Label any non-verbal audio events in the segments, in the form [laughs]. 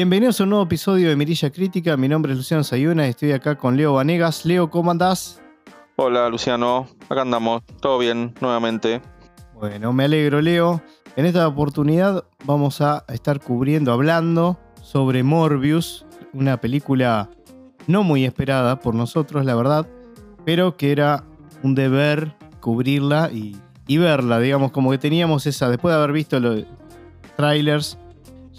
Bienvenidos a un nuevo episodio de Mirilla Crítica. Mi nombre es Luciano Sayuna y estoy acá con Leo Vanegas. Leo, ¿cómo andás? Hola Luciano, acá andamos, todo bien nuevamente. Bueno, me alegro, Leo. En esta oportunidad vamos a estar cubriendo, hablando sobre Morbius, una película no muy esperada por nosotros, la verdad, pero que era un deber cubrirla y, y verla, digamos, como que teníamos esa, después de haber visto los trailers,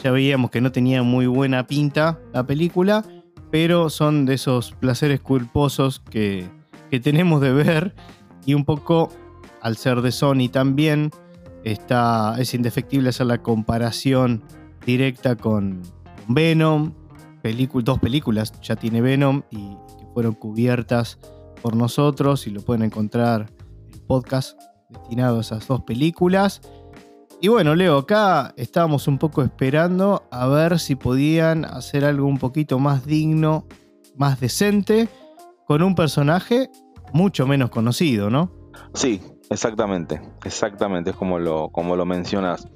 ya veíamos que no tenía muy buena pinta la película, pero son de esos placeres culposos que, que tenemos de ver y un poco al ser de Sony también está, es indefectible hacer la comparación directa con Venom, dos películas ya tiene Venom y que fueron cubiertas por nosotros y lo pueden encontrar en podcast destinado a esas dos películas. Y bueno, Leo, acá estábamos un poco esperando a ver si podían hacer algo un poquito más digno, más decente, con un personaje mucho menos conocido, ¿no? Sí, exactamente, exactamente, es como lo, como lo mencionas.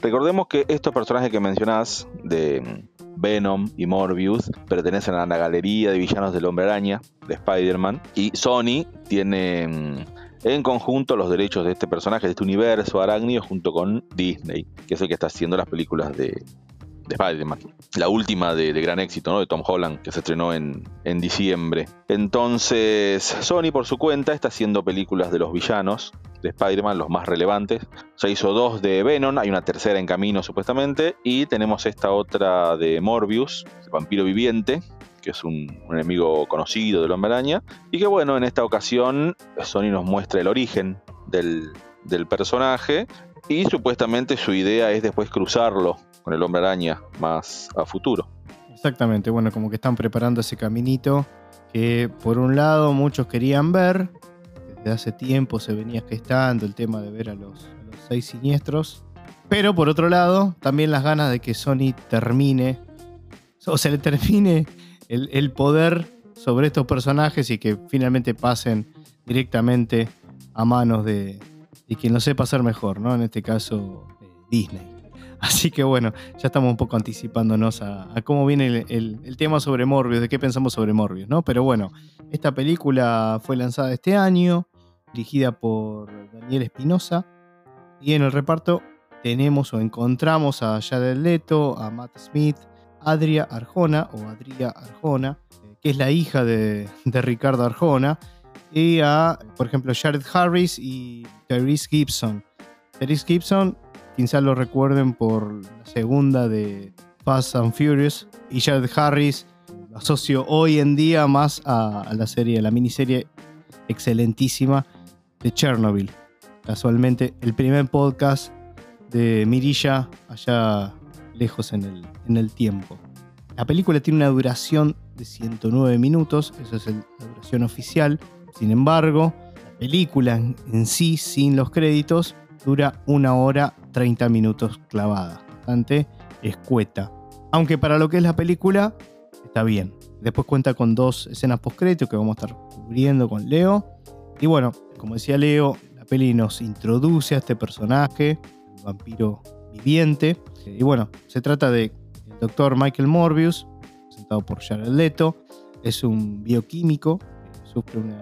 Recordemos que estos personajes que mencionás de Venom y Morbius pertenecen a la galería de villanos del Hombre Araña, de Spider-Man, y Sony tiene mm, en conjunto los derechos de este personaje, de este universo arácnido, junto con Disney, que es el que está haciendo las películas de, Spider-Man. La última de, gran éxito, ¿no? De Tom Holland, que se estrenó en, en, diciembre. Entonces, Sony por su cuenta está haciendo películas de los villanos de Spider-Man, los más relevantes. Ya hizo dos de Venom, hay una tercera en camino supuestamente, y tenemos esta otra de Morbius, el vampiro viviente, que es un, enemigo conocido del hombre araña, y que bueno, en esta ocasión Sony nos muestra el origen del, personaje y supuestamente su idea es después cruzarlo con el hombre araña más a futuro. Exactamente, bueno, como que están preparando ese caminito que por un lado muchos querían ver, desde hace tiempo se venía gestando el tema de ver a los, a los seis siniestros, pero por otro lado también las ganas de que Sony termine, o se le termine el, poder sobre estos personajes y que finalmente pasen directamente a manos de, quien lo sepa hacer mejor, ¿no? En este caso, eh, Disney. [laughs] Así que bueno, ya estamos un poco anticipándonos a, cómo viene el, tema sobre Morbius, de qué pensamos sobre Morbius, ¿no? Pero bueno, esta película fue lanzada este año, dirigida por Daniel Espinosa, y en el reparto tenemos o encontramos a Jared Leto, a Matt Smith, Adria Arjona, o Adria Arjona, que es la hija de, Ricardo Arjona, y a, por ejemplo, Jared Harris y Therese Gibson. Therese Gibson, quizás lo recuerden por la segunda de Fast and Furious, y Jared Harris lo asocio hoy en día más a, a la serie, la miniserie excelentísima de Chernobyl. Casualmente, el primer podcast de Mirilla allá lejos en el, tiempo. La película tiene una duración de 109 minutos, esa es la duración oficial. Sin embargo, la película en sí, sin los créditos, dura una hora 30 minutos clavada. Bastante escueta. Aunque para lo que es la película, está bien. Después cuenta con dos escenas post-crédito que vamos a estar cubriendo con Leo. Y bueno, como decía Leo, la peli nos introduce a este personaje, el vampiro viviente, y bueno, se trata de el doctor Michael Morbius, presentado por Jared Leto. Es un bioquímico sufre una,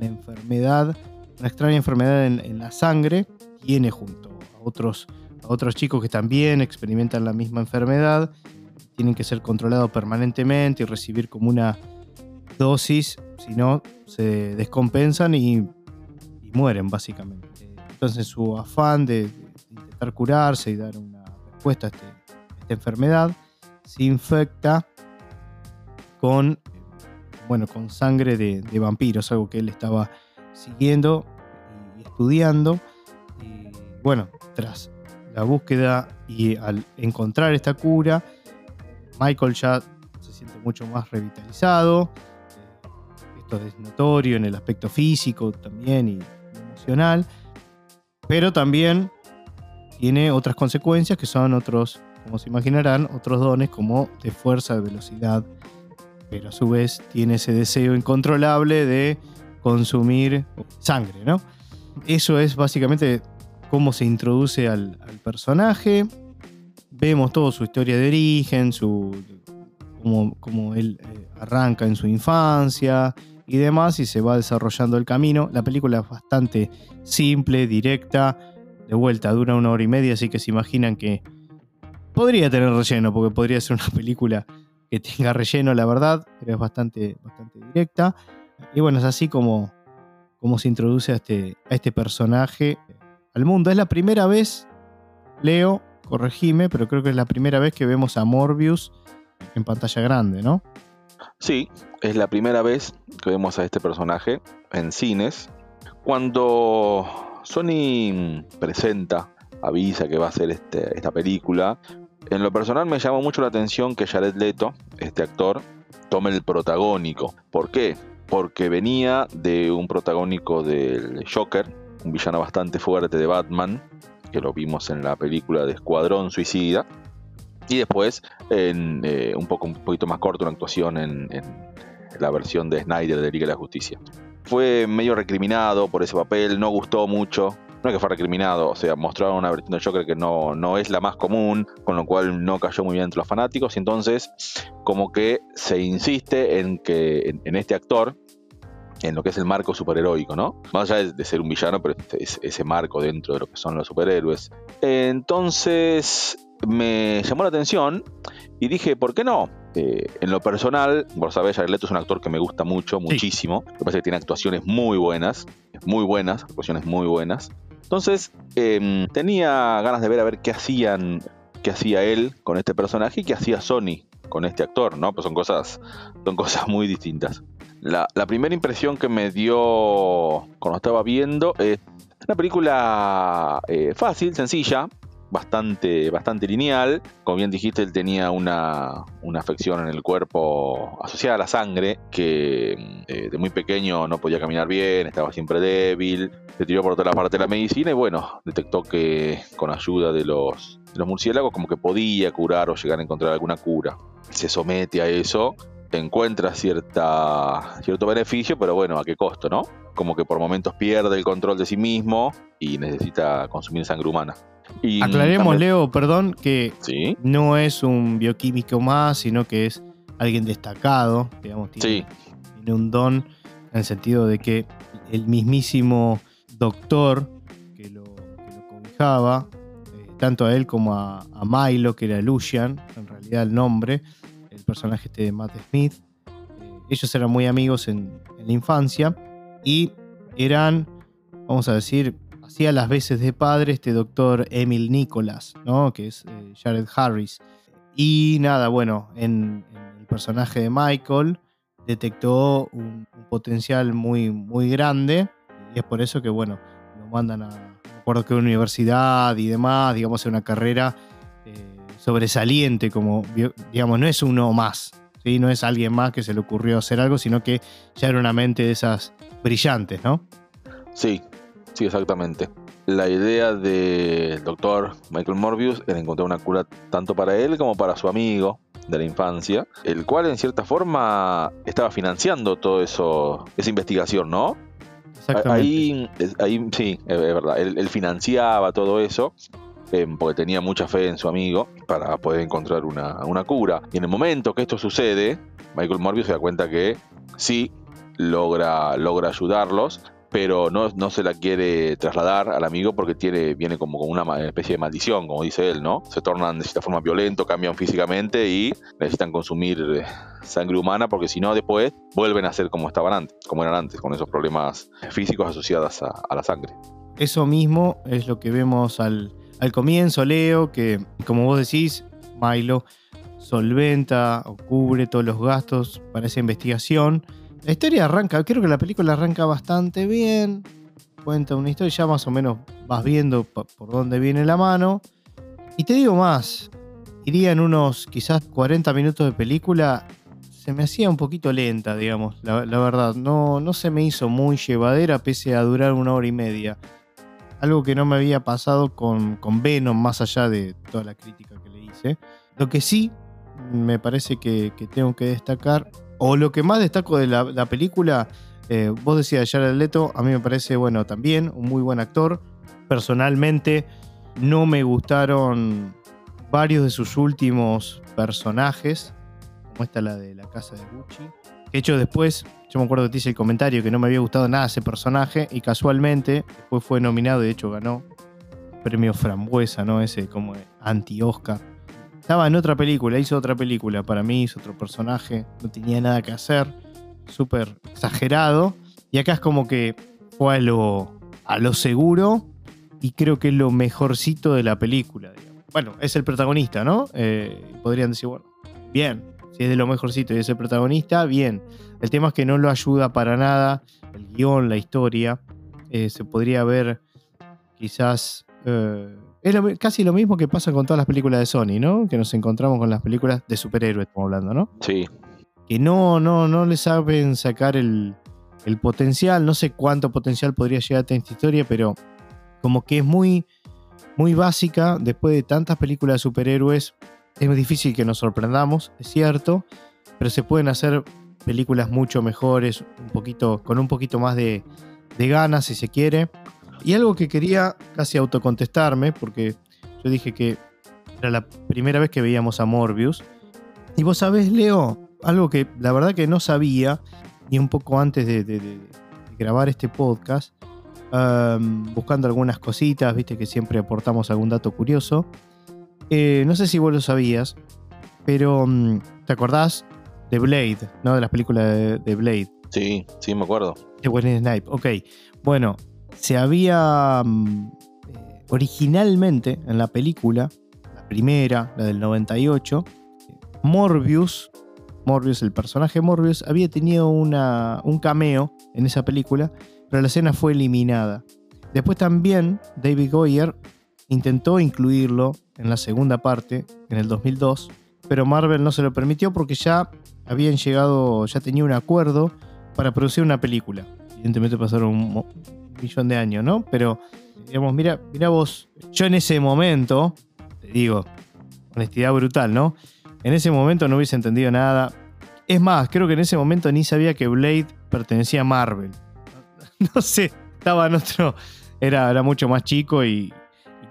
enfermedad, una extraña enfermedad en, la sangre. Tiene junto a otros, a otros chicos que también experimentan la misma enfermedad. Tienen que ser controlados permanentemente y recibir como una dosis, si no, se descompensan y, mueren básicamente. Entonces su afán de intentar curarse y dar una a este, esta enfermedad, se infecta con, bueno, con sangre de, vampiros, algo que él estaba siguiendo y estudiando. Y bueno, tras la búsqueda y al encontrar esta cura, Michael ya se siente mucho más revitalizado. Esto es notorio en el aspecto físico también y emocional. Pero también tiene otras consecuencias que son otros, como se imaginarán, otros dones como de fuerza, de velocidad, pero a su vez tiene ese deseo incontrolable de consumir sangre, ¿no? Eso es básicamente cómo se introduce al, personaje. vemos toda su historia de origen, su cómo, él eh, arranca en su infancia y demás, y se va desarrollando el camino. La película es bastante simple, directa, de vuelta, dura una hora y media, así que se imaginan que podría tener relleno, porque podría ser una [laughs] película que tenga relleno, la verdad, pero es bastante, bastante directa. Y bueno, es así como, como se introduce a este, a este personaje al mundo. Es la primera vez, Leo, corregime, pero creo que es la primera vez que vemos a Morbius en pantalla grande, ¿no? Sí, es la primera vez que vemos a este personaje en cines. Cuando Sony presenta, avisa que va a hacer este, esta película, en lo personal me llamó mucho la atención que Jared Leto, este actor, tome el protagónico. ¿Por qué? Porque venía de un protagónico del Joker, un villano bastante fuerte de Batman, que lo vimos en la película de Escuadrón Suicida, y después, en eh, un, poco, un poquito más corto, una actuación en, la versión de Snyder de Liga de la Justicia. Fue medio recriminado por ese papel, no gustó mucho. No es que fue recriminado, o sea, mostraron una versión de Joker que no, no es la más común, con lo cual no cayó muy bien entre los fanáticos. Y entonces, como que se insiste en que en, este actor, en lo que es el marco superheroico, ¿no? Más allá de, ser un villano, pero es ese marco dentro de lo que son los superhéroes. Entonces, me llamó la atención y dije, ¿por qué no? Eh, en lo personal, vos sabés, Jared Leto es un actor que me gusta mucho, muchísimo. Me parece que tiene actuaciones muy buenas, muy buenas, actuaciones muy buenas. Entonces, em, tenía ganas de ver a ver qué hacían, qué hacía él con este personaje y qué hacía Sony con este actor, ¿no? Pues son cosas, son cosas muy distintas. La, primera impresión que me dio cuando estaba viendo es una película eh, fácil, sencilla, bastante, bastante lineal. Como bien dijiste, él tenía una, afección en el cuerpo asociada a la sangre, que eh, de muy pequeño no podía caminar bien, estaba siempre débil, se tiró por la parte de la medicina y bueno, detectó que con ayuda de los, de los murciélagos como que podía curar o llegar a encontrar alguna cura. Se somete a eso encuentra cierta, cierto beneficio, pero bueno, ¿a qué costo, no? Como que por momentos pierde el control de sí mismo y necesita consumir sangre humana. Aclaremos, Leo, perdón, que no es un bioquímico más, sino que es alguien destacado, digamos, tiene, un don en el sentido de que el mismísimo doctor que lo, cobijaba, eh, tanto a él como a, Milo, que era Lucian, en realidad el nombre, el personaje este de Matt Smith, eh, ellos eran muy amigos en la infancia y eran, vamos a decir, hacía las veces de padre este doctor Emil Nicholas, ¿no? que es eh, Jared Harris. Y nada, bueno, en, el personaje de Michael detectó un, potencial muy, muy grande y es por eso que, bueno, lo mandan a, no recuerdo qué universidad y demás, digamos, a una carrera eh, sobresaliente, como, digamos, no es uno más, ¿sí? no es alguien más que se le ocurrió hacer algo, sino que ya era una mente de esas brillantes, ¿no? Sí, Sí, exactamente. La idea del doctor Michael Morbius era encontrar una cura tanto para él como para su amigo de la infancia, el cual en cierta forma estaba financiando todo eso, esa investigación, ¿no? Exactamente. Ahí, ahí sí, es verdad. Él, financiaba todo eso em, porque tenía mucha fe en su amigo para poder encontrar una, una, cura. Y en el momento que esto sucede, Michael Morbius se da cuenta que sí logra, logra ayudarlos, pero no, no se la quiere trasladar al amigo porque tiene, viene como con una especie de maldición, como dice él, ¿no? Se tornan de cierta forma violentos, cambian físicamente y necesitan consumir eh, sangre humana porque si no después vuelven a ser como estaban antes, como eran antes, con esos problemas físicos asociados a, la sangre. Eso mismo es lo que vemos al, al comienzo, Leo, que como vos decís, Milo solventa o cubre todos los gastos para esa investigación la historia arranca, creo que la película arranca bastante bien. Cuenta una historia, ya más o menos vas viendo por dónde viene la mano. Y te digo más, iría en unos quizás 40 minutos de película. Se me hacía un poquito lenta, digamos, la, verdad. No, no se me hizo muy llevadera pese a durar una hora y media. Algo que no me había pasado con, con Venom, más allá de toda la crítica que le hice. Lo que sí me parece que, que tengo que destacar o lo que más destaco de la, película, eh, vos decías Jared Leto, a mí me parece, bueno, también un muy buen actor. Personalmente, no me gustaron varios de sus últimos personajes, como esta la de la casa de Gucci. De hecho, después, yo me acuerdo que te hice el comentario que no me había gustado nada ese personaje y casualmente después fue nominado y de hecho ganó el premio Frambuesa, ¿no? Ese como anti-Oscar. Estaba en otra película, hizo otra película, para mí hizo otro personaje, no tenía nada que hacer, súper exagerado. Y acá es como que fue a lo, a lo seguro y creo que es lo mejorcito de la película. digamos. Bueno, es el protagonista, ¿no? Eh, podrían decir, bueno, bien, si es de lo mejorcito y es el protagonista, bien. El tema es que no lo ayuda para nada el guion, la historia. Eh, se podría ver quizás... eh, es lo- casi lo mismo que pasa con todas las películas de Sony, ¿no? Que nos encontramos con las películas de superhéroes, estamos hablando, ¿no? Sí, que no, no, no le saben sacar el, el potencial. No sé cuánto potencial podría llegar a tener esta historia, pero como que es muy, muy básica. Después de tantas películas de superhéroes, es muy difícil que nos sorprendamos, es cierto, pero se pueden hacer películas mucho mejores, un poquito, con un poquito más de, de ganas, si se quiere. Y algo que quería casi autocontestarme, porque yo dije que era la primera vez que veíamos a Morbius. Y vos sabés, Leo, algo que la verdad que no sabía, y un poco antes de, de- de- de grabar este podcast, um, buscando algunas cositas, viste que siempre aportamos algún dato curioso. Eh, no sé si vos lo sabías, pero um, ¿te acordás de Blade, ¿no? De las películas de, de Blade, sí, sí, me acuerdo. de Wesley Snipe. Ok, bueno, se había um, eh, originalmente en la película, la primera, la del 98, Morbius, Morbius, el personaje Morbius, había tenido una, un cameo en esa película, pero la escena fue eliminada. Después también David Goyer intentó incluirlo en la segunda parte, en el 2002, pero Marvel no se lo permitió porque ya habían llegado, ya tenía un acuerdo para producir una película. Evidentemente pasaron millón de años, ¿no? Pero, digamos, mira, mira vos, yo en ese momento, te digo, honestidad brutal, ¿no? En ese momento no hubiese entendido nada. Es más, creo que en ese momento ni sabía que Blade pertenecía a Marvel. [laughs] No sé, estaba en otro. Era, era mucho más chico y,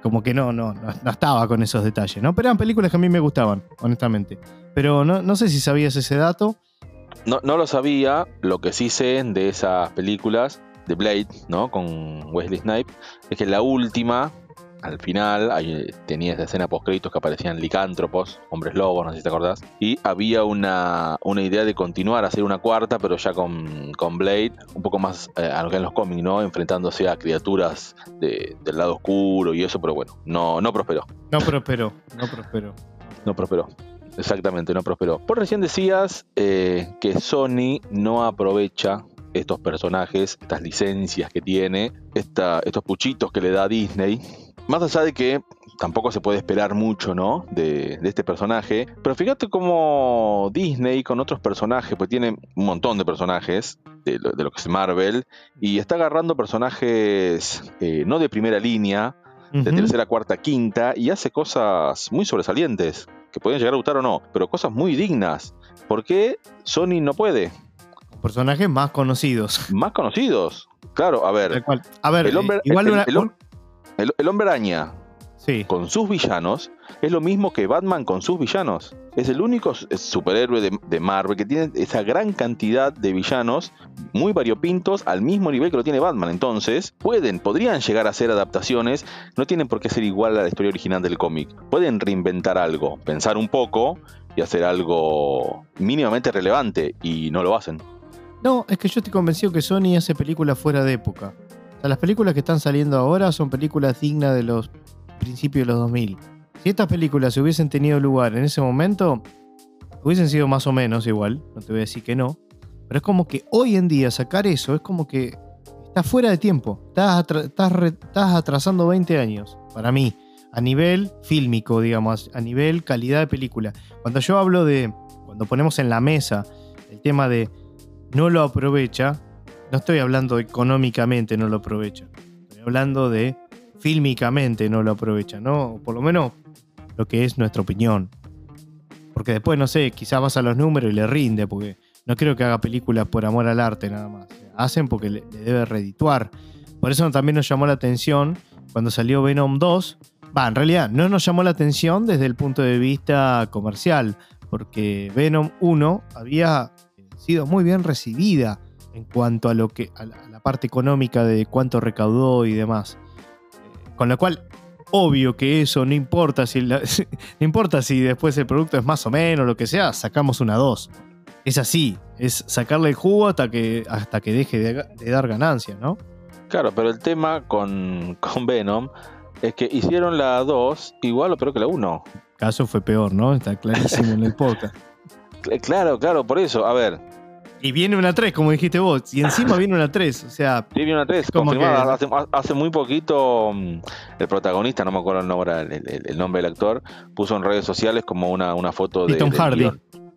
como que no, no, no, no estaba con esos detalles, ¿no? Pero eran películas que a mí me gustaban, honestamente. Pero no, no sé si sabías ese dato. No, no lo sabía, lo que sí sé de esas películas de Blade, ¿no? Con Wesley Snipe, es que la última, al final, ahí tenía esa escena post créditos que aparecían licántropos, hombres lobos, no sé si te acordás, y había una, una idea de continuar, hacer una cuarta, pero ya con, con Blade, un poco más eh, a lo que en los cómics, ¿no? Enfrentándose a criaturas de- del lado oscuro y eso, pero bueno, no, no prosperó. No prosperó, no prosperó. No prosperó. Exactamente, no prosperó. Por recién decías eh, que Sony no aprovecha estos personajes, estas licencias que tiene, esta- estos puchitos que le da Disney. Más allá de que tampoco se puede esperar mucho, ¿no? De, de este personaje. Pero fíjate cómo Disney con otros personajes, pues tiene un montón de personajes de lo, de lo que es Marvel, y está agarrando personajes eh, no de primera línea, de tercera, cuarta, quinta y hace cosas muy sobresalientes, que pueden llegar a gustar o no, pero cosas muy dignas. ¿Por qué Sony no puede? Personajes más conocidos. Más conocidos. Claro, a ver, cual. A ver, el hombre, igual el- una- el hom- el- el hombre araña Sí. con sus villanos es lo mismo que Batman con sus villanos. Es el único superhéroe de, de Marvel que tiene esa gran cantidad de villanos muy variopintos al mismo nivel que lo tiene Batman. Entonces, pueden, podrían llegar a ser adaptaciones, no tienen por qué ser igual a la historia original del cómic. Pueden reinventar algo, pensar un poco y hacer algo mínimamente relevante y no lo hacen. No, es que yo estoy convencido que Sony hace películas fuera de época. O sea, las películas que están saliendo ahora son películas dignas de los principios de los 2000. Si estas películas se hubiesen tenido lugar en ese momento, hubiesen sido más o menos igual, no te voy a decir que no, pero es como que hoy en día sacar eso es como que estás fuera de tiempo, estás, estás estás atrasando 20 años, para mí, a nivel fílmico, digamos, a nivel calidad de película. Cuando yo hablo de, cuando ponemos en la mesa el tema de no lo aprovecha, no estoy hablando económicamente no lo aprovecha, estoy hablando de fílmicamente no lo aprovecha, ¿no? Por lo menos lo que es nuestra opinión. Porque después, no sé, quizás vas a los números y le rinde, porque no creo que haga películas por amor al arte nada más. Hacen porque le, le debe redituar. Por eso también nos llamó la atención cuando salió Venom 2, Va, en realidad no nos llamó la atención desde el punto de vista comercial, porque Venom 1 había sido muy bien recibida en cuanto a lo que a la, parte económica de cuánto recaudó y demás. Eh, con lo cual, obvio que eso no importa si [laughs] no importa si después el producto es más o menos lo que sea, sacamos una 2. Es así, es sacarle el jugo hasta que, hasta que deje de, dar ganancias, ¿no? Claro, pero el tema con, con Venom es que hicieron la 2 igual o peor que la 1. Caso fue peor, ¿no? Está clarísimo en el [laughs] podcast. Claro, claro, por eso. A ver, y viene una 3, como dijiste vos. Y encima viene una 3. O sea. Sí, viene una 3, confirmada. Hace, muy poquito mm, el protagonista, no me acuerdo el nombre, el, nombre del actor, puso en redes sociales como una, una foto de. Tom Hardy.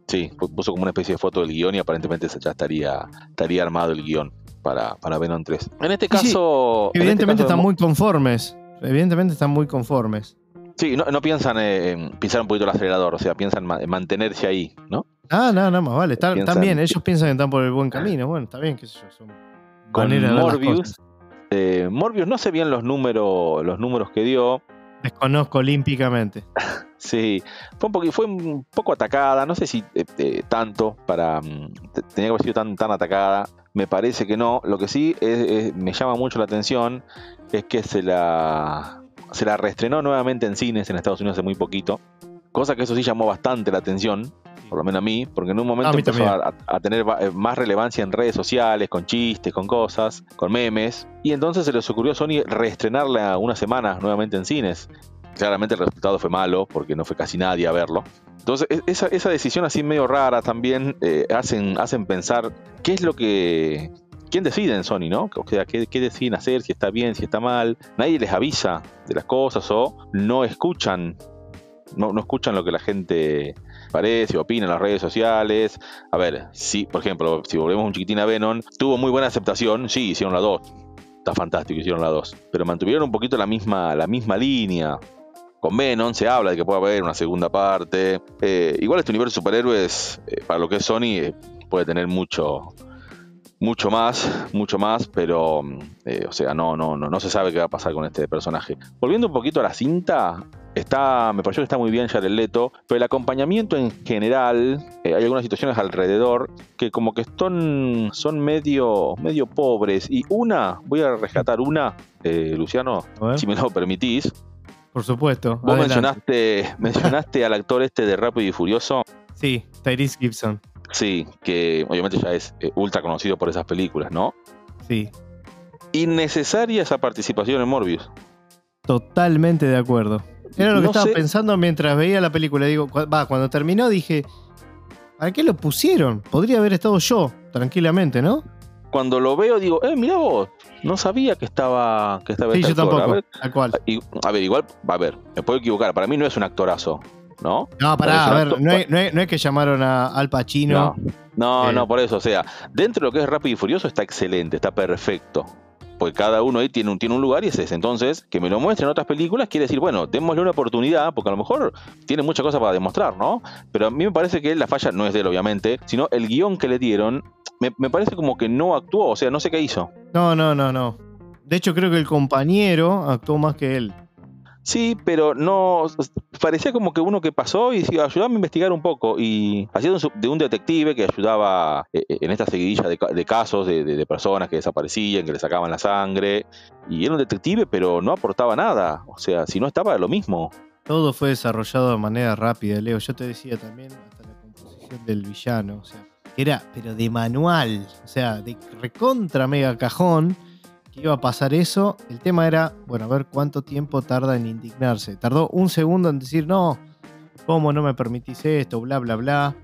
Sí, puso como una especie de foto del guion y aparentemente ya estaría, estaría armado el guion para, para Venom 3. En este caso. Este evidentemente están muy conformes. Evidentemente están muy conformes. Sí, no, no piensan en pisar un poquito el acelerador, o sea, piensan en mantenerse ahí, ¿no? Ah, no, no, más vale. Están, bien, ellos piensan que están por el buen camino. Bueno, está bien, que sé yo. Son Con Morbius, eh, Morbius no sé bien los números, los números que dio. Desconozco olímpicamente. [laughs] sí, fue un, poco, fue un poco atacada, no sé si eh, eh, tanto para. Mm, tenía que haber sido tan, tan atacada. Me parece que no. Lo que sí me llama mucho la atención es que se la, se la reestrenó nuevamente en cines en Estados Unidos hace muy poquito. Cosa que eso sí llamó bastante la atención por lo menos a mí, porque en un momento empezó a, tener eh, más relevancia en redes sociales, con chistes, con cosas, con memes, y entonces se les ocurrió a Sony reestrenarla una semana nuevamente en cines. Claramente el resultado fue malo, porque no fue casi nadie a verlo. Entonces, e, esa, decisión así medio rara también eh, hacen, hacen pensar qué es lo que, ¿quién decide en Sony, no? O sea, ¿qué, ¿qué, deciden hacer? Si está bien, si está mal. Nadie les avisa de las cosas o no escuchan, no, no escuchan lo que la gente parece, opina en las redes sociales. A ver, si, por ejemplo, si volvemos un chiquitín a Venom, tuvo muy buena aceptación, sí, hicieron la 2. Está fantástico, hicieron la 2. Pero mantuvieron un poquito la misma, la misma línea. Con Venom se habla de que puede haber una segunda parte. Eh, igual este universo de superhéroes, eh, para lo que es Sony, eh, puede tener mucho, mucho más, mucho más, pero, o sea, no, no, no, no se sabe qué va a pasar con este personaje. Volviendo un poquito a la cinta, Está, me pareció que está muy bien el Leto, pero el acompañamiento en general, eh, hay algunas situaciones alrededor que como que son, son medio, medio pobres. Y una, voy a rescatar una, eh, Luciano, si me lo permitís. Por supuesto. Vos mencionaste, [laughs] mencionaste al actor este de Rápido y Furioso. Sí, Tyrese Gibson. Sí, que obviamente ya es eh, ultra conocido por esas películas, ¿no? Sí. Innecesaria esa participación en Morbius. Totalmente de acuerdo. Era lo que estaba pensando mientras veía la película. Digo, va, cuando terminó dije, ¿a qué lo pusieron? Podría haber estado yo, tranquilamente, ¿no? Cuando lo veo digo, eh, mira vos, no sabía que estaba que estaba Sí, este yo tampoco. A ver, a ver, igual, a ver, me puedo equivocar. Para mí no es un actorazo, ¿no? No, pará, a ver, no, es, que llamaron a Al Pacino. No, no, no, por eso, o sea, dentro de lo que es Rápido y Furioso está excelente, está perfecto porque cada uno ahí tiene un, tiene un lugar y es ese. Entonces, que me lo muestren en otras películas quiere decir, bueno, démosle una oportunidad, porque a lo mejor tiene muchas cosas para demostrar, ¿no? Pero a mí me parece que la falla no es de él, obviamente, sino el guion que le dieron, me, me parece como que no actuó, o sea, no sé qué hizo. No, no, no, no. De hecho, creo que el compañero actuó más que él. Sí, pero no. Parecía como que uno que pasó y decía, ayúdame a investigar un poco. Y hacía de un detective que ayudaba eh, eh, en esta seguidilla de, casos de, personas que desaparecían, que le sacaban la sangre. Y era un detective, pero no aportaba nada. O sea, si no estaba, lo mismo. Todo fue desarrollado de manera rápida, Leo. Yo te decía también hasta la composición del villano. O sea, era, pero de manual. O sea, de recontra mega cajón iba a pasar eso. El tema era, bueno, a ver cuánto tiempo tarda en indignarse. Tardó un segundo en decir, no, ¿cómo no me permitís esto? Bla, bla, bla.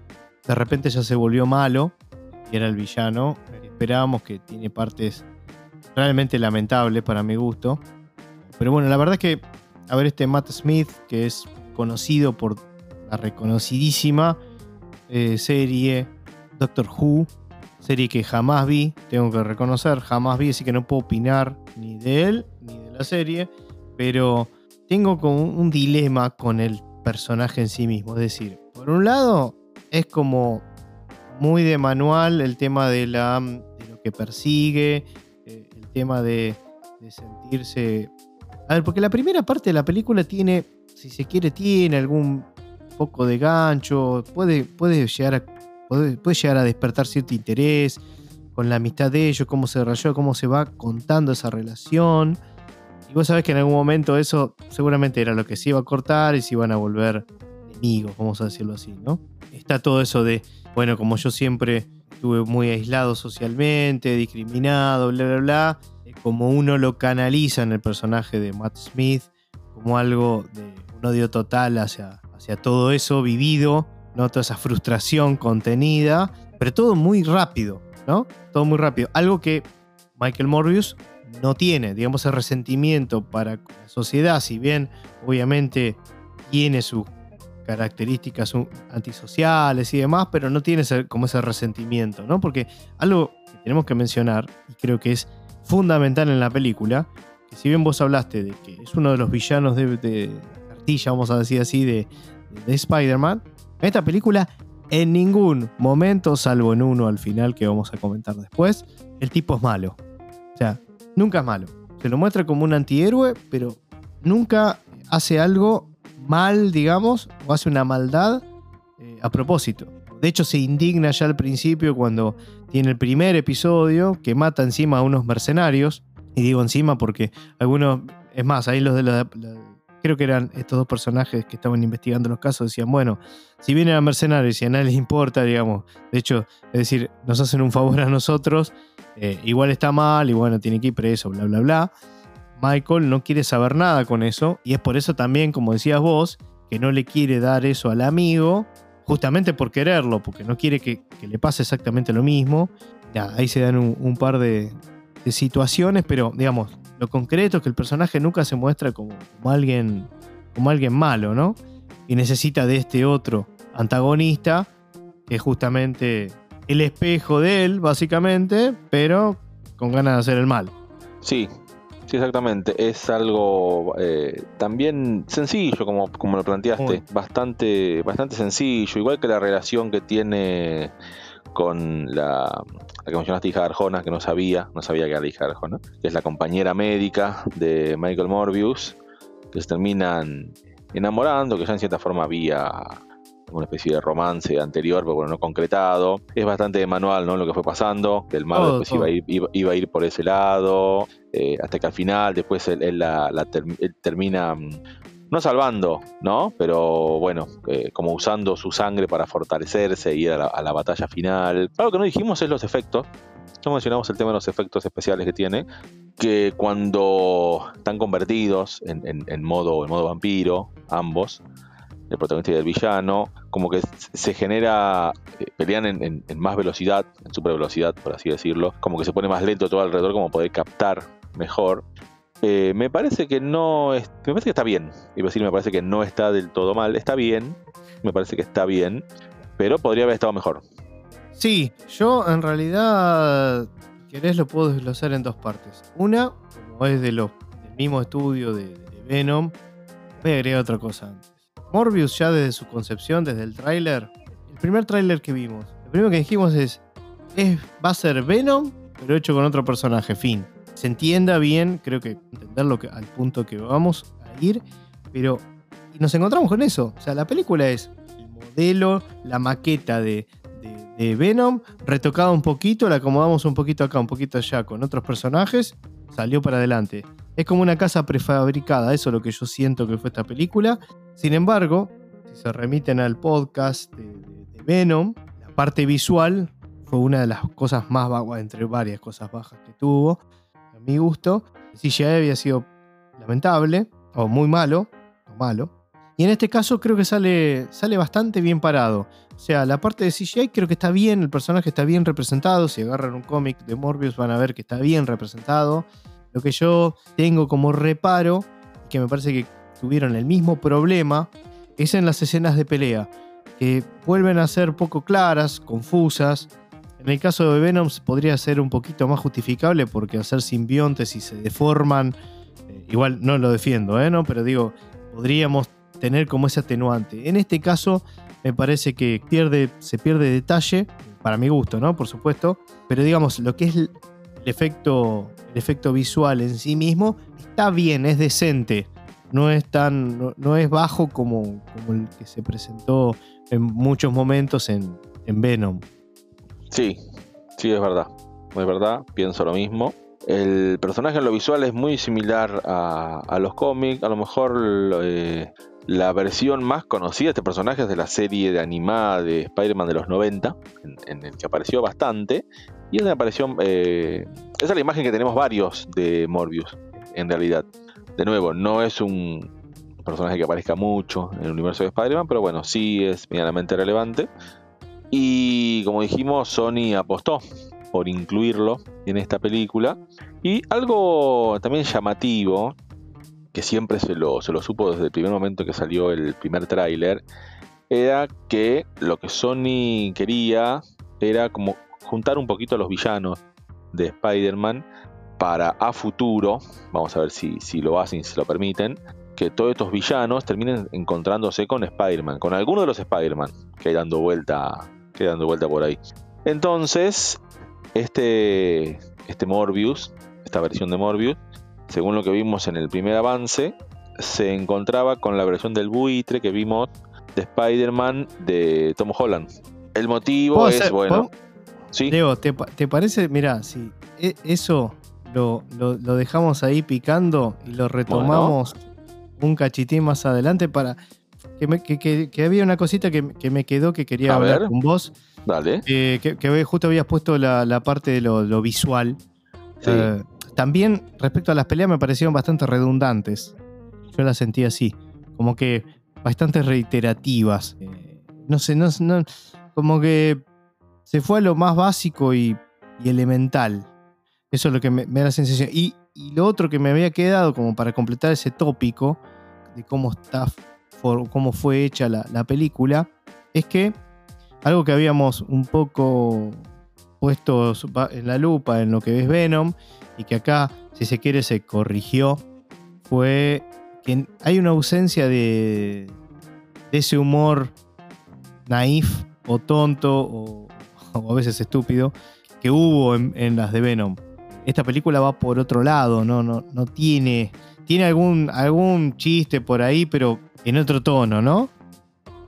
De repente ya se volvió malo y era el villano. Esperábamos que tiene partes realmente lamentables para mi gusto. Pero bueno, la verdad es que, a ver, este Matt Smith, que es conocido por la reconocidísima eh, serie Doctor Who, Serie que jamás vi, tengo que reconocer, jamás vi, así que no puedo opinar ni de él ni de la serie, pero tengo como un dilema con el personaje en sí mismo. Es decir, por un lado, es como muy de manual el tema de, la, lo que persigue, eh, el tema de, sentirse A ver, porque la primera parte de la película tiene, si se quiere, tiene algún poco de gancho, puede, puede, llegar, a, puede, llegar a despertar cierto interés con la amistad de ellos, cómo se desarrolló, cómo se va contando esa relación. Y vos sabés que en algún momento eso seguramente era lo que se iba a cortar y se iban a volver enemigos, vamos a decirlo así, ¿no? Está todo eso de, bueno, como yo siempre estuve muy aislado socialmente, discriminado, bla, bla, bla, como uno lo canaliza en el personaje de Matt Smith, como algo de un odio total hacia, hacia todo eso vivido, ¿no? toda esa frustración contenida, pero todo muy rápido, ¿no? Todo muy rápido. Algo que Michael Morbius no tiene, digamos, el resentimiento para la sociedad, si bien obviamente tiene sus características antisociales y demás, pero no tiene como ese resentimiento, ¿no? Porque algo que tenemos que mencionar, y creo que es fundamental en la película, que si bien vos hablaste de que es uno de los villanos de, de cartilla, vamos a decir así, de, de Spider-Man, en esta película en ningún momento, salvo en uno al final que vamos a comentar después, el tipo es malo. O sea, nunca es malo. Se lo muestra como un antihéroe, pero nunca hace algo mal, digamos, o hace una maldad eh, a propósito. De hecho, se indigna ya al principio cuando tiene el primer episodio que mata encima a unos mercenarios. Y digo encima porque algunos, es más, ahí los de la, creo que eran estos dos personajes que estaban investigando los casos, decían, bueno, si vienen a mercenarios y a nadie les importa, digamos, de hecho, es decir, nos hacen un favor a nosotros, eh, igual está mal y bueno, tiene que ir preso, bla, bla, bla. Michael no quiere saber nada con eso y es por eso también, como decías vos, que no le quiere dar eso al amigo, justamente por quererlo, porque no quiere que, le pase exactamente lo mismo. ahí se dan un, par de, situaciones, pero digamos, lo concreto es que el personaje nunca se muestra como, alguien, como alguien malo, ¿no? Y necesita de este otro antagonista, que es justamente el espejo de él, básicamente, pero con ganas de hacer el mal. Sí, Sí, exactamente. Es algo eh, también sencillo, como, como lo planteaste. Bastante, bastante sencillo. Igual que la relación que tiene con la, la que mencionaste, hija de Arjona, que no sabía, no sabía que era la hija de Arjona, que es la compañera médica de Michael Morbius, que se terminan enamorando, que ya en cierta forma había una especie de romance anterior, pero bueno, no concretado. Es bastante manual, ¿no? Lo que fue pasando. El malo después Iba, a ir, iba, a ir, por ese lado, eh, hasta que al final, después él, la, termina mm, no salvando, ¿no? Pero bueno, eh, como usando su sangre para fortalecerse y ir a la, batalla final. Algo que no dijimos es los efectos. No mencionamos el tema de los efectos especiales que tiene, que cuando están convertidos en, modo, en modo vampiro, ambos, el protagonista y el villano, como que se genera, eh, pelean en, más velocidad, en super velocidad, por así decirlo, como que se pone más lento todo alrededor, como poder captar mejor. Eh, me parece que no me parece que está bien. Iba a decir, me parece que no está del todo mal. Está bien, me parece que está bien, pero podría haber estado mejor. Sí, yo en realidad, querés, lo puedo desglosar en dos partes. Una, como es de del mismo estudio de, de Venom, voy a agregar otra cosa antes. Morbius ya desde su concepción, desde el tráiler, el primer tráiler que vimos, lo primero que dijimos es, es, va a ser Venom, pero hecho con otro personaje, fin. Se entienda bien, creo que entenderlo al punto que vamos a ir, pero nos encontramos con eso. O sea, la película es el modelo, la maqueta de, de Venom, retocada un poquito, la acomodamos un poquito acá, un poquito allá con otros personajes, salió para adelante. Es como una casa prefabricada, eso es lo que yo siento que fue esta película. Sin embargo, si se remiten al podcast de, Venom, la parte visual fue una de las cosas más bajas, entre varias cosas bajas que tuvo, mi gusto. El CGI había sido lamentable, o muy malo, o malo. Y en este caso creo que sale, sale bastante bien parado. O sea, la parte de CGI creo que está bien, el personaje está bien representado. Si agarran un cómic de Morbius van a ver que está bien representado. Lo que yo tengo como reparo, que me parece que tuvieron el mismo problema, es en las escenas de pelea, que vuelven a ser poco claras, confusas. En el caso de Venom podría ser un poquito más justificable porque hacer simbiontes y se deforman, eh, igual no lo defiendo, ¿eh? ¿No? pero digo, podríamos tener como ese atenuante. En este caso me parece que pierde, se pierde detalle, para mi gusto, ¿no? Por supuesto, pero digamos, lo que es el efecto, el efecto visual en sí mismo está bien, es decente. No es tan. No, no es bajo como, como el que se presentó en muchos momentos en, en Venom. Sí, sí, es verdad. Es verdad, pienso lo mismo. El personaje en lo visual es muy similar a, los cómics. A lo mejor eh, la versión más conocida de este personaje es de la serie de animada de Spider-Man de los 90, en, en el que apareció bastante. Y es una aparición. Eh, esa es la imagen que tenemos varios de Morbius, en realidad. De nuevo, no es un personaje que aparezca mucho en el universo de Spider-Man, pero bueno, sí es medianamente relevante. Y como dijimos, Sony apostó por incluirlo en esta película. Y algo también llamativo, que siempre se lo, se lo supo desde el primer momento que salió el primer tráiler, era que lo que Sony quería era como juntar un poquito a los villanos de Spider-Man para a futuro, vamos a ver si, si lo hacen, si se lo permiten, que todos estos villanos terminen encontrándose con Spider-Man, con alguno de los Spider-Man que hay dando vuelta, que dando vuelta por ahí. Entonces, este, este Morbius, esta versión de Morbius, según lo que vimos en el primer avance, se encontraba con la versión del buitre que vimos de Spider-Man de Tom Holland. El motivo es, bueno, ¿puedo- sí, Diego, ¿te, te parece? Mira, si e- eso lo, lo- lo dejamos ahí picando y lo retomamos un cachitín más adelante para. Que, me- que- que- que había una cosita que, que me quedó que quería A hablar ver. con vos. dale. eh, que, que justo habías puesto la, la parte de lo, lo visual. Sí. Eh, también respecto a las peleas me parecieron bastante redundantes. Yo las sentí así, como que bastante reiterativas. Eh, no sé, no, no- como que se fue a lo más básico y, y elemental. Eso es lo que me, me da la sensación. Y, y lo otro que me había quedado como para completar ese tópico de cómo, está, for- cómo fue hecha la, la película, es que algo que habíamos un poco puesto en la lupa en lo que es Venom y que acá, si se quiere, se corrigió, fue que hay una ausencia de, de ese humor naif o tonto o, [laughs] a veces estúpido que hubo en, en las de Venom. Esta película va por otro lado, no, no, no tiene. Tiene algún, algún chiste por ahí, pero en otro tono, ¿no?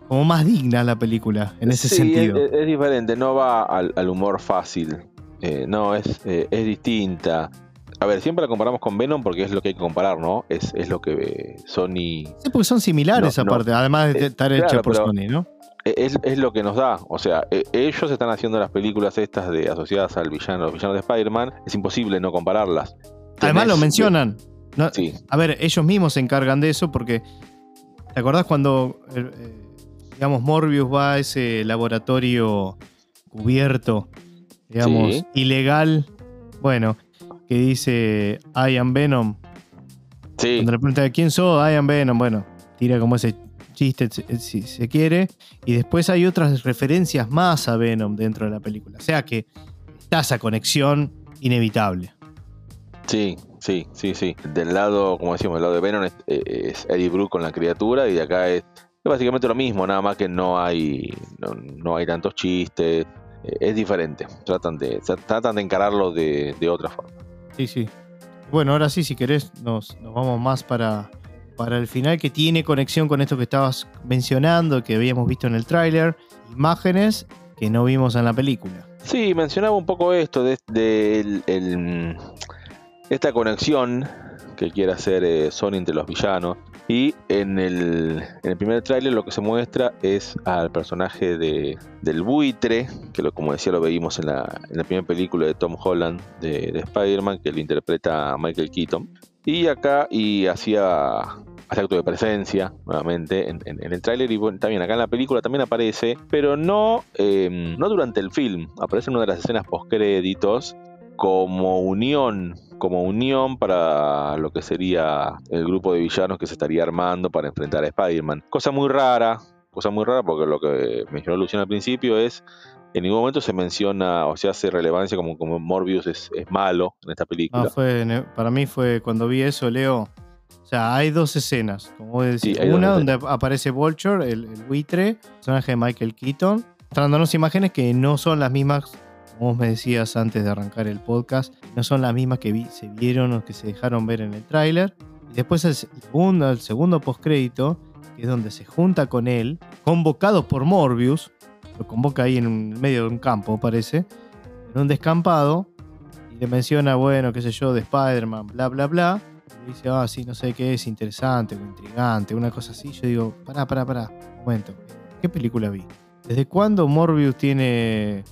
Como más digna la película, en ese Sí, sentido. Es, es diferente, no va al, al humor fácil. Eh, no, es, eh, es distinta. A ver, siempre la comparamos con Venom porque es lo que hay que comparar, ¿no? Es, es lo que eh, Sony. Sí, porque son similares No, no. aparte, además de estar hecha por Sony, ¿no? Es, es lo que nos da. O sea, eh, ellos están haciendo las películas estas de asociadas al villano, los villanos de Spider-Man. Es imposible no compararlas. Además Tenés- lo mencionan. No, Sí, A ver, ellos mismos se encargan de eso porque. ¿Te acordás cuando, eh, eh, digamos, Morbius va a ese laboratorio cubierto, digamos, Sí. ilegal? Bueno, que dice I am Venom. sí. Cuando le pregunta quién sos, I am Venom. Bueno, tira como ese chiste si- si se quiere. Y después hay otras referencias más a Venom dentro de la película. O sea que está esa conexión inevitable. Sí, sí, sí, sí. Del lado, como decíamos, del lado de Venom es, eh, es Eddie Brooke con la criatura y de acá es, es básicamente lo mismo, nada más que no hay, no, no hay tantos chistes. eh, es diferente. Tratan de, tra- tratan de encararlo de, de otra forma. Sí, sí. Bueno, ahora sí, si querés, nos, nos vamos más para, para el final que tiene conexión con esto que estabas mencionando, que habíamos visto en el tráiler. Imágenes que no vimos en la película. Sí, mencionaba un poco esto de, de el- el- esta conexión que quiere hacer eh, Sony entre los villanos. Y en el, primer tráiler lo que se muestra es al personaje de, del buitre, que como decía lo veíamos en la, en la primera película de Tom Holland de, de Spider-Man, que lo interpreta Michael Keaton. Y acá y hacía, acto de presencia nuevamente en, el tráiler y bueno, también acá en la película también aparece, pero no, eh, no durante el film, aparece en una de las escenas postcréditos como unión, como unión para lo que sería el grupo de villanos que se estaría armando para enfrentar a Spider-Man. Cosa muy rara, cosa muy rara porque lo que mencionó Luciano al principio es en ningún momento se menciona o se hace relevancia como, como Morbius es, es malo en esta película. No, fue, ne- para mí fue cuando vi eso, Leo. O sea, hay dos escenas, como vos decís. Sí, Una donde escenas. aparece Vulture, el, el buitre, personaje de Michael Keaton, mostrándonos imágenes que no son las mismas como vos me decías antes de arrancar el podcast, no son las mismas que se vieron o que se dejaron ver en el tráiler. Y después el segundo, el segundo postcrédito, que es donde se junta con él, convocado por Morbius, lo convoca ahí en medio de un campo, parece, en un descampado, y le menciona, bueno, qué sé yo, de Spider-Man, bla, bla, bla. Y dice, ah, sí, no sé qué es, interesante o intrigante, una cosa así. Yo digo, pará, pará, pará, un momento, ¿qué película vi? ¿Desde cuándo Morbius tiene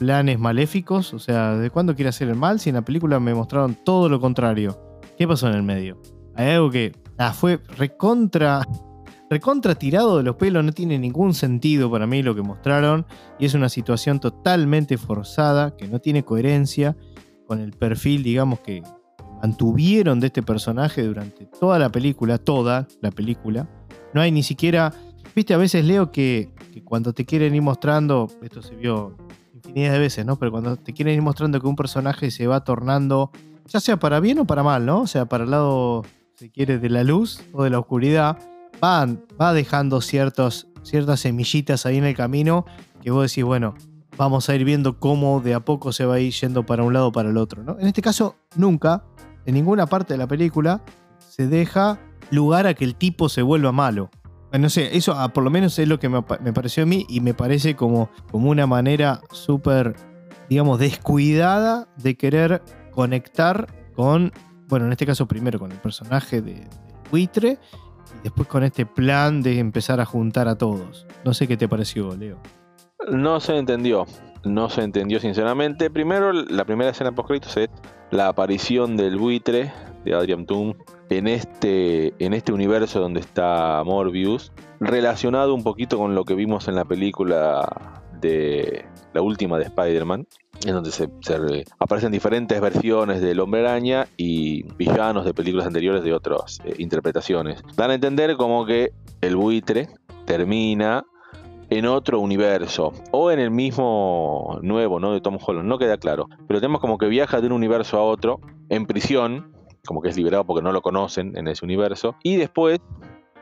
planes maléficos? O sea, ¿desde cuándo quiere hacer el mal? Si en la película me mostraron todo lo contrario. ¿Qué pasó en el medio? Hay algo que ah, fue recontra recontra tirado de los pelos, no tiene ningún sentido para mí lo que mostraron y es una situación totalmente forzada, que no tiene coherencia con el perfil, digamos, que mantuvieron de este personaje durante toda la película, toda la película. No hay ni siquiera, viste, a veces leo que, cuando te quieren ir mostrando, esto se vio infinidad de veces, ¿no? Pero cuando te quieren ir mostrando que un personaje se va tornando, ya sea para bien o para mal, ¿no? O sea, para el lado, si quiere, de la luz o de la oscuridad va, va dejando ciertos, ciertas semillitas ahí en el camino que vos decís, bueno, vamos a ir viendo cómo de a poco se va a ir yendo para un lado o para el otro. ¿no? En este caso, nunca, en ninguna parte de la película, se deja lugar a que el tipo se vuelva malo. No sé, eso ah, por lo menos es lo que me, pareció a mí y me parece como, como una manera súper, digamos, descuidada de querer conectar con, bueno, en este caso primero con el personaje de, buitre después con este plan de empezar a juntar a todos. No sé qué te pareció, Leo. No se entendió, no se entendió sinceramente. Primero, la primera escena post es la aparición del buitre de Adrian Toon en este, en este universo donde está Morbius, relacionado un poquito con lo que vimos en la película de la última de Spider-Man, en donde se, aparecen diferentes versiones del Hombre Araña y villanos de películas anteriores de otras eh, interpretaciones. Dan a entender como que el buitre termina en otro universo o en el mismo nuevo, ¿no? De Tom Holland, no queda claro. Pero tenemos como que viaja de un universo a otro en prisión, como que es liberado porque no lo conocen en ese universo, y después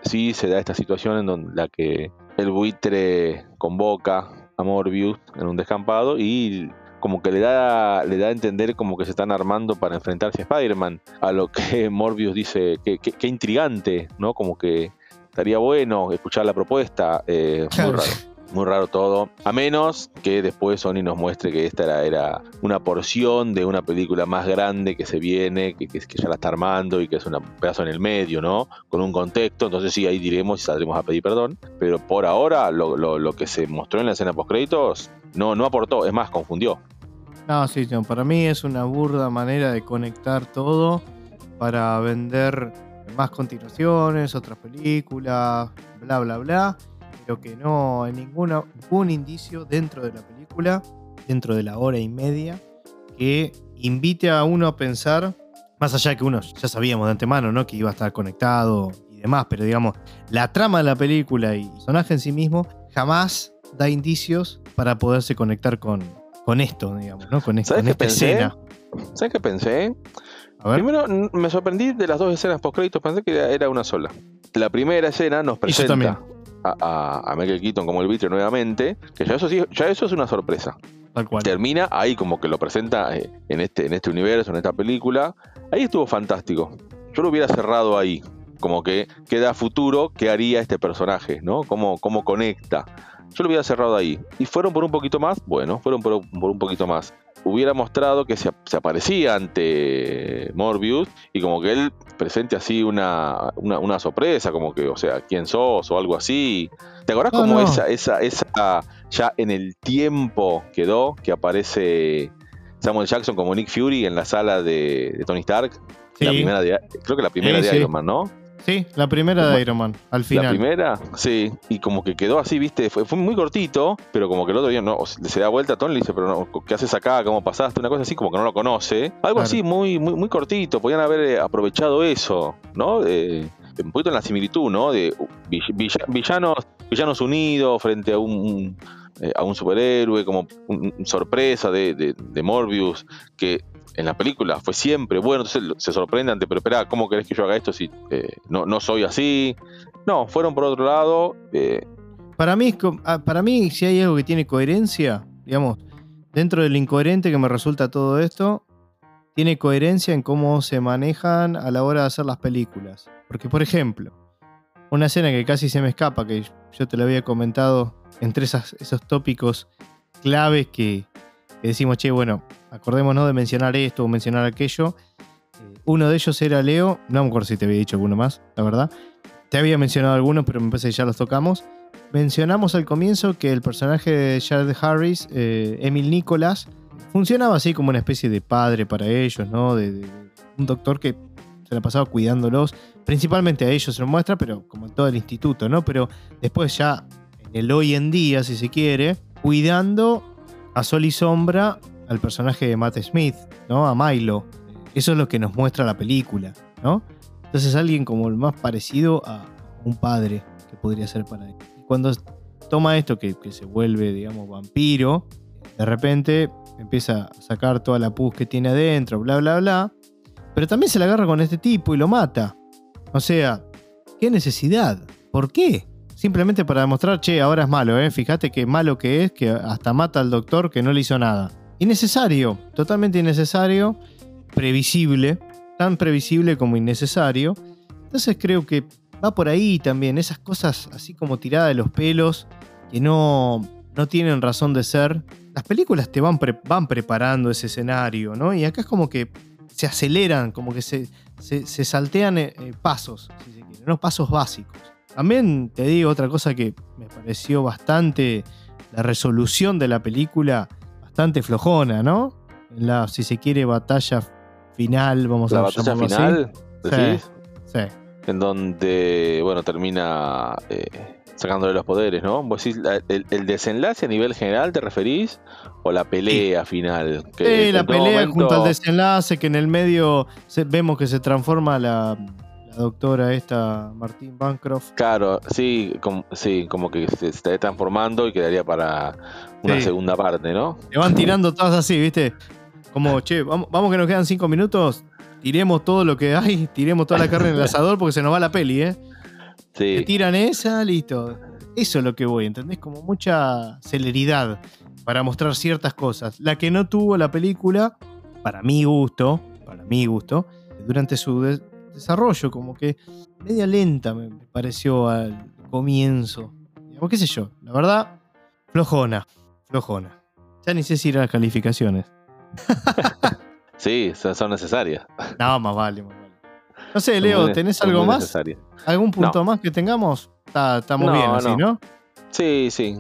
sí se da esta situación en donde la que el buitre convoca a Morbius en un descampado y como que le da, le da a entender como que se están armando para enfrentarse a Spider-Man. A lo que [laughs] Morbius dice, que, intrigante, ¿no? Como que estaría bueno escuchar la propuesta. Eh, muy raro. Muy raro todo. A menos que después Sony nos muestre que esta era, una porción de una película más grande que se viene, que, que, ya la está armando y que es un pedazo en el medio, ¿no? Con un contexto. Entonces sí, ahí diremos y saldremos a pedir perdón. Pero por ahora, lo, lo, que se mostró en la escena post-créditos no, no aportó, es más, confundió. No, sí, para mí es una burda manera de conectar todo para vender más continuaciones, otras películas, bla, bla, bla pero que no hay ninguna, ningún indicio dentro de la película, dentro de la hora y media, que invite a uno a pensar, más allá de que uno ya sabíamos de antemano, ¿no? Que iba a estar conectado y demás, pero digamos, la trama de la película y el personaje en sí mismo jamás da indicios para poderse conectar con, con esto, digamos, ¿no? Con, esta escena. ¿Sabes qué pensé? Primero, me sorprendí de las dos escenas post-créditos, pensé que era una sola. La primera escena nos presenta a, Michael Keaton como el vitrio nuevamente, que ya eso, sí, ya eso es una sorpresa. Tal cual. Termina ahí como que lo presenta eh, en este, en este universo, en esta película. Ahí estuvo fantástico. Yo lo hubiera cerrado ahí. Como que queda futuro qué haría este personaje, ¿no? Cómo, cómo conecta. Yo lo hubiera cerrado ahí. Y fueron por un poquito más, bueno, fueron por un poquito más hubiera mostrado que se, aparecía ante Morbius y como que él presente así una, una, sorpresa, como que, o sea, ¿quién sos? o algo así. ¿Te acordás cómo Esa, esa, esa ya en el tiempo quedó que aparece Samuel Jackson como Nick Fury en la sala de, Tony Stark? La primera creo que la primera de Iron Man, ¿no? Sí, la primera de Iron Man, al final. La primera, sí, y como que quedó así, viste, fue, muy cortito, pero como que el otro día no, se da vuelta a Tony y le dice, pero no, ¿qué haces acá? ¿Cómo pasaste? Una cosa así, como que no lo conoce. Algo así, muy, muy, muy cortito, podían haber eh, aprovechado eso, ¿no? un poquito en la similitud, ¿no? De villanos, villanos unidos frente a un, eh, a un superhéroe, como sorpresa de, de, Morbius, que en la película fue siempre bueno, entonces se sorprende ante, pero espera, ¿cómo querés que yo haga esto si eh, no, no soy así? No, fueron por otro lado. Eh. Para, mí, ah, para mí, si hay algo que tiene coherencia, digamos, dentro del incoherente que me resulta todo esto, tiene coherencia en cómo se manejan a la hora de hacer las películas. Porque, por ejemplo, una escena que casi se me escapa, que yo te lo había comentado entre esos tópicos claves que, decimos, che, bueno, acordémonos de mencionar esto o mencionar aquello. Eh, uno de ellos era Leo, no me acuerdo si te había dicho alguno más, la verdad. Te había mencionado algunos, pero me parece que ya los tocamos. Mencionamos al comienzo que el personaje de Jared Harris, eh, Emil Nicholas, funcionaba así como una especie de padre para ellos, ¿no? De, un doctor que se la pasaba cuidándolos, principalmente a ellos se lo muestra, pero como en todo el instituto, ¿no? Pero después ya, en el hoy en día, si se quiere, cuidando a sol y sombra al personaje de Matt Smith, ¿no? A Milo. Eso es lo que nos muestra la película, ¿no? Entonces alguien como el más parecido a un padre que podría ser para él. Y cuando toma esto que, se vuelve, digamos, vampiro, de repente empieza a sacar toda la pus que tiene adentro, bla, bla, bla. Pero también se la agarra con este tipo y lo mata. O sea, ¿qué necesidad? ¿Por qué? Simplemente para demostrar, che, ahora es malo, ¿eh? Fíjate qué malo que es, que hasta mata al doctor que no le hizo nada. Innecesario, totalmente innecesario, previsible, tan previsible como innecesario. Entonces creo que va por ahí también, esas cosas así como tiradas de los pelos, que no, no tienen razón de ser. Las películas te van, van preparando ese escenario, ¿no? Y acá es como que se aceleran, como que se, se, saltean eh, eh, pasos, si ¿no? Pasos básicos. También te digo otra cosa que me pareció bastante, la resolución de la película, bastante flojona, ¿no? En la, si se quiere, batalla final, vamos a ¿La batalla final? Sí, sí. En donde, bueno, termina eh, sacándole los poderes, ¿no? ¿Vos decís, el, desenlace a nivel general te referís? ¿O la pelea final? sí, la pelea junto al desenlace, que en el medio vemos que se transforma la, doctora esta, Martín Bancroft. Claro, sí, como, sí, como que se, está transformando y quedaría para una segunda parte, ¿no? Se van tirando todas así, ¿viste? Como, che, vamos, vamos que nos quedan cinco minutos, tiremos todo lo que hay, tiremos toda la carne en el [laughs] asador porque se nos va la peli, ¿eh? Te tiran esa, listo. Eso es lo que voy, ¿entendés? Como mucha celeridad para mostrar ciertas cosas. La que no tuvo la película, para mi gusto, para mi gusto, durante su desarrollo, como que media lenta me pareció al comienzo. Digamos, qué sé yo, la verdad, flojona, flojona. Ya ni sé si ir a las calificaciones. [laughs] sí, son necesarias. No, más vale, más vale. No sé, Leo, ¿tenés algo más? ¿Algún punto más que tengamos? Está, muy bien así, ¿no? Sí, sí.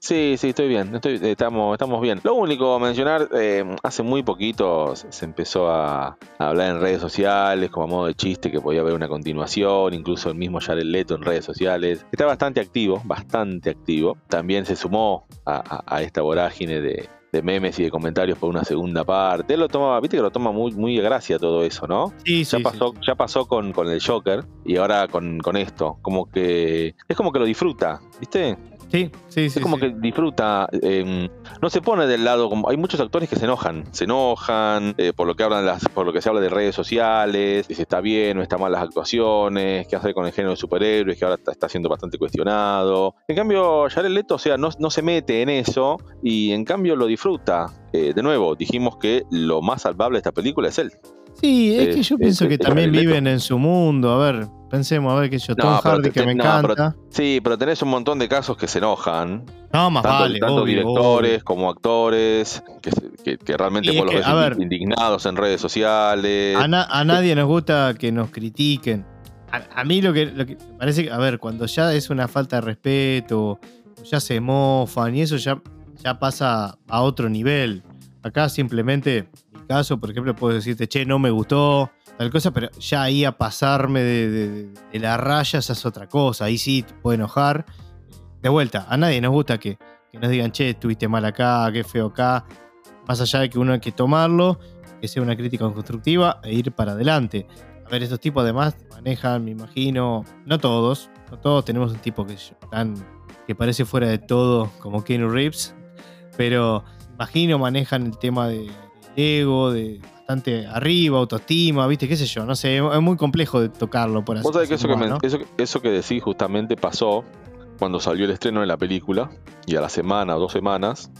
Sí, sí, estoy bien, estamos, estamos bien. Lo único a mencionar, eh, hace muy poquito se empezó a, hablar en redes sociales como a modo de chiste que podía haber una continuación, incluso el mismo Jared Leto en redes sociales. Está bastante activo, bastante activo. También se sumó a esta vorágine de, de memes y de comentarios por una segunda parte. Él lo tomaba, viste que lo toma muy, muy de gracia todo eso, ¿no? Sí, ya sí, pasó, Ya pasó con, con, el Joker y ahora con, con, esto. Como que. Es como que lo disfruta, ¿viste? Sí, sí, sí. Es como que disfruta, em, no se pone del lado, como hay muchos actores que se enojan, se enojan eh, por lo que hablan las, por lo que se habla de redes sociales, si está bien o está mal las actuaciones, qué hacer con el género de superhéroes, que ahora está, siendo bastante cuestionado. En cambio, Jared Leto, o sea, no, no se mete en eso y en cambio lo disfruta. Eh, de nuevo, dijimos que lo más salvable de esta película es él. Sí, es que yo pienso que también viven en su mundo. A ver, pensemos, a ver que yo, Tom Hardy, que me encanta. sí, pero tenés un montón de casos que se enojan. No, más tanto, vale. Tanto directores como actores que, realmente por los indignados en redes sociales. A, nadie nos gusta que nos critiquen. A, mí lo que, lo que parece que, a ver, cuando ya es una falta de respeto, ya se mofan y eso ya, ya pasa a otro nivel. Acá simplemente caso, por ejemplo, puedo decirte, che, no me gustó, tal cosa, pero ya ahí a pasarme de, la raya, esa es otra cosa. Ahí sí te puede enojar. De vuelta, a nadie nos gusta que, nos digan, che, estuviste mal acá, qué feo acá. Más allá de que uno hay que tomarlo, que sea una crítica constructiva e ir para adelante. A ver, estos tipos además manejan, me imagino, no todos, no todos tenemos un tipo que, tan, que parece fuera de todo como Keanu Reeves, pero imagino manejan el tema de ego, de bastante arriba, autoestima, viste, qué sé yo, no sé, es muy complejo de tocarlo por así Vos sabés que, eso, que eso, que decís justamente pasó cuando salió el estreno de la película y a la semana o dos semanas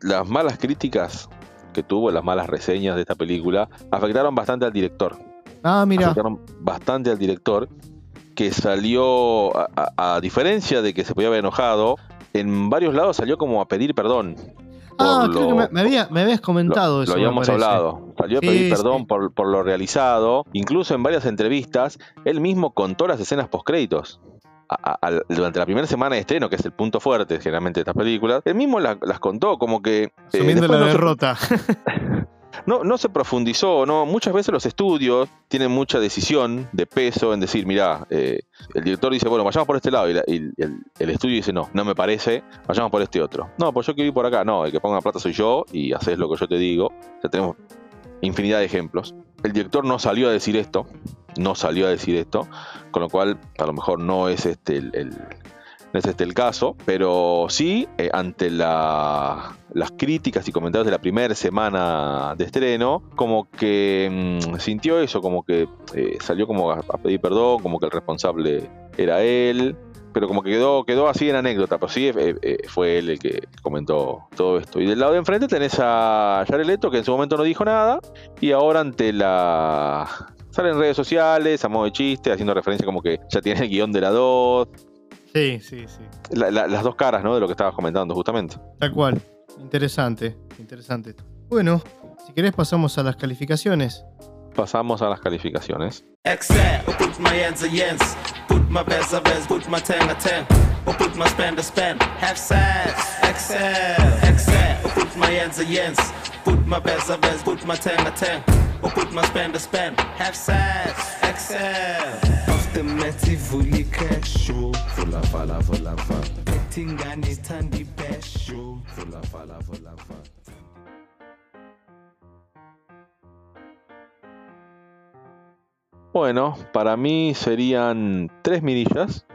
las malas críticas que tuvo, las malas reseñas de esta película, afectaron bastante al director. Ah, mira. Afectaron bastante al director, que salió, a, diferencia de que se podía haber enojado, en varios lados salió como a pedir perdón. Ah, creo que me, habías comentado eso. Lo habíamos hablado. Salió a pedir perdón por, por, lo realizado. Incluso en varias entrevistas, él mismo contó las escenas postcréditos durante la primera semana de estreno, que es el punto fuerte generalmente de estas películas, él mismo las contó como que... Eh, Sumiendo la derrota. no, [laughs] no se profundizó, no. Muchas veces los estudios tienen mucha decisión de peso en decir, mira, eh, el director dice, bueno, vayamos por este lado, y, el, estudio dice, no, no me parece, vayamos por este otro. No, pues yo quiero ir por acá, no, el que ponga plata soy yo y haces lo que yo te digo. O tenemos infinidad de ejemplos. El director no salió a decir esto, no salió a decir esto, con lo cual a lo mejor no es este el, no es este el caso, pero sí, eh, ante las críticas y comentarios de la primera semana de estreno, como que mm, sintió eso, como que eh, salió como a, pedir perdón, como que el responsable era él, pero como que quedó, quedó así en anécdota, pero sí eh, fue él el que comentó todo esto. Y del lado de enfrente tenés a Jared Leto, que en su momento no dijo nada, y ahora ante la Sale en redes sociales, a modo de chiste, haciendo referencia como que ya tiene el guion de la 2. Sí, sí, sí. las dos caras, ¿no? De lo que estabas comentando, justamente. Tal cual. Interesante, interesante. Bueno, si querés pasamos a las calificaciones. Pasamos a las calificaciones. Bueno, para mí serían tres mirillas.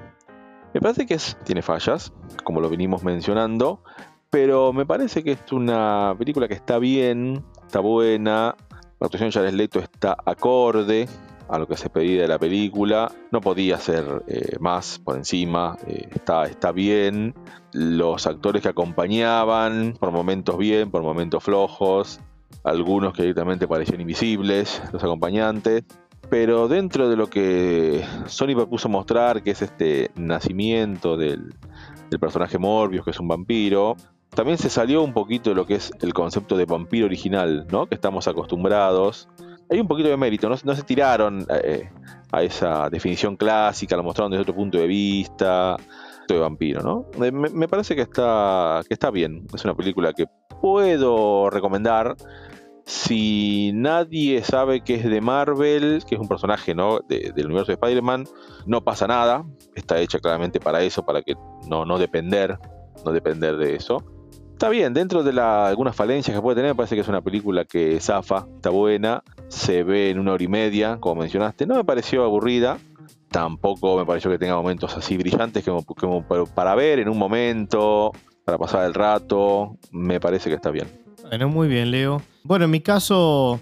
Me parece que es, tiene fallas, como lo venimos mencionando, pero me parece que es una película que está bien, está buena, la actuación de Jared Leto está acorde a lo que se pedía de la película. No podía ser eh, más por encima. Eh, está, está bien. Los actores que acompañaban, por momentos bien, por momentos flojos. Algunos que directamente parecían invisibles, los acompañantes. Pero dentro de lo que Sony propuso mostrar, que es este nacimiento del, del personaje Morbius, que es un vampiro, también se salió un poquito de lo que es el concepto de vampiro original, ¿no? Que estamos acostumbrados. Hay un poquito de mérito, no, se tiraron eh, a esa definición clásica, lo mostraron desde otro punto de vista de vampiro, ¿no? Me, parece que está, que está bien. Es una película que puedo recomendar. Si nadie sabe que es de Marvel, que es un personaje ¿no? del universo de Spider-Man, no pasa nada. Está hecha claramente para eso, para que no, no depender, no depender de eso. Está bien, dentro de algunas falencias que puede tener, me parece que es una película que zafa, está buena, se ve en una hora y media, como mencionaste. No me pareció aburrida, tampoco me pareció que tenga momentos así brillantes como, para ver en un momento, para pasar el rato. Me parece que está bien. Bueno, muy bien, Leo. Bueno, en mi caso,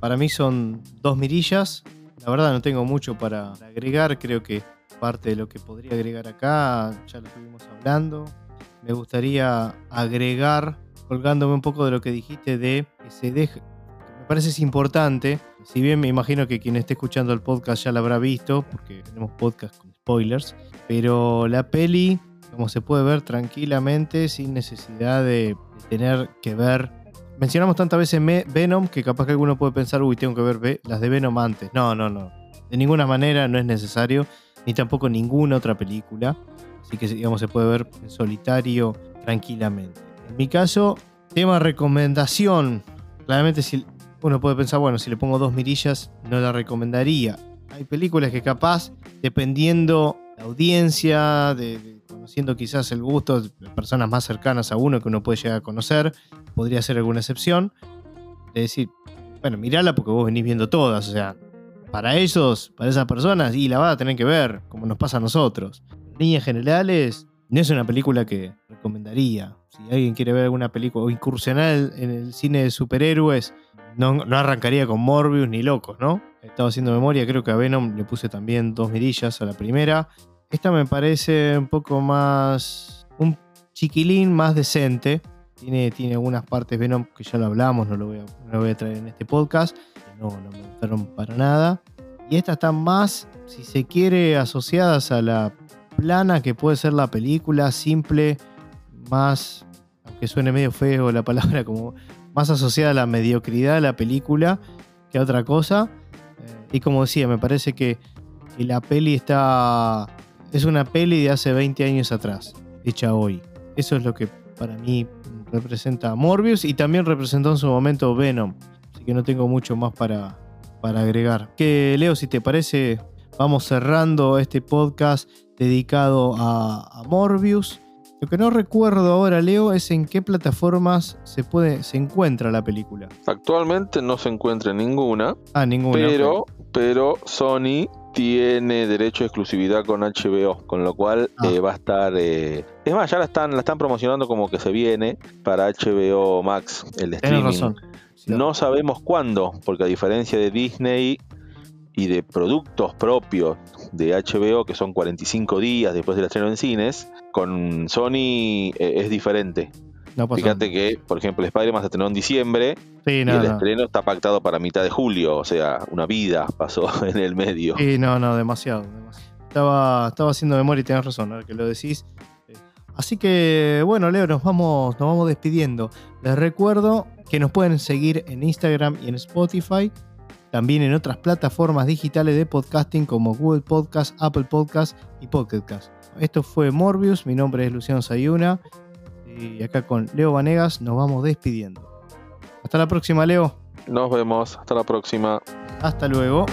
para mí son dos mirillas. La verdad no tengo mucho para agregar, creo que parte de lo que podría agregar acá ya lo estuvimos hablando me gustaría agregar, colgándome un poco de lo que dijiste de que se deje. Me parece es importante, si bien me imagino que quien esté escuchando el podcast ya lo habrá visto, porque tenemos podcast con spoilers, pero la peli, como se puede ver tranquilamente, sin necesidad de, tener que ver mencionamos tantas veces Venom que capaz que alguno puede pensar, uy, tengo que ver las de Venom antes. No, no, no. De ninguna manera no es necesario, ni tampoco ninguna otra película. Así que digamos se puede ver en solitario tranquilamente. En mi caso, tema recomendación. Claramente si uno puede pensar, bueno, si le pongo dos mirillas, no la recomendaría. Hay películas que capaz, dependiendo la audiencia, conociendo quizás el gusto de personas más cercanas a uno que uno puede llegar a conocer, podría ser alguna excepción. De decir, bueno, mirala porque vos venís viendo todas. O sea, para ellos, para esas personas, y la va a tener que ver, como nos pasa a nosotros líneas generales, no es una película que recomendaría. Si alguien quiere ver alguna película o incursionar en el cine de superhéroes, no, arrancaría con Morbius ni locos, ¿no? Estaba haciendo memoria, creo que a Venom le puse también dos mirillas a la primera. Esta me parece un poco más. un chiquilín más decente. Tiene, tiene algunas partes Venom que ya lo hablamos, no lo voy a, no voy a traer en este podcast, no, no me gustaron para nada. Y estas están más, si se quiere, asociadas a la plana que puede ser la película, simple, más, aunque suene medio feo la palabra, como más asociada a la mediocridad de la película que a otra cosa. Eh, y como decía, me parece que, la peli está... Es una peli de hace 20 años atrás, hecha hoy. Eso es lo que para mí representa Morbius y también representó en su momento Venom. Así que no tengo mucho más para, para agregar. Que Leo, si te parece, vamos cerrando este podcast dedicado a, a Morbius. Lo que no recuerdo ahora, Leo, es en qué plataformas se puede, se encuentra la película. Actualmente no se encuentra en ninguna, Ah, ninguna. pero, pero Sony tiene derecho de exclusividad con HBO, con lo cual Ah. eh, va a estar... eh, Es más, ya la están, la están promocionando como que se viene para HBO Max, el streaming. razón. Sí, No sabemos cuándo, porque a diferencia de Disney y de productos propios de HBO, que son 45 días después del estreno en cines, con Sony eh, es diferente. no. Fíjate que, por ejemplo, Spider-Man se estrenó en diciembre Sí, y el no. estreno está pactado para mitad de julio, o sea, una vida pasó [laughs] en el medio. Sí, no, no, demasiado. demasiado. Estaba, estaba haciendo memoria y tenés razón, ahora que lo decís. Eh, Así que, bueno, Leo, nos vamos, nos vamos despidiendo. Les recuerdo que nos pueden seguir en Instagram y en Spotify. También en otras plataformas digitales de podcasting como Google Podcast, Apple Podcast y Pocket Cast. Esto fue Morbius, mi nombre es Luciano Sayuna. Y acá con Leo Vanegas nos vamos despidiendo. Hasta la próxima, Leo. Nos vemos, hasta la próxima. Hasta luego.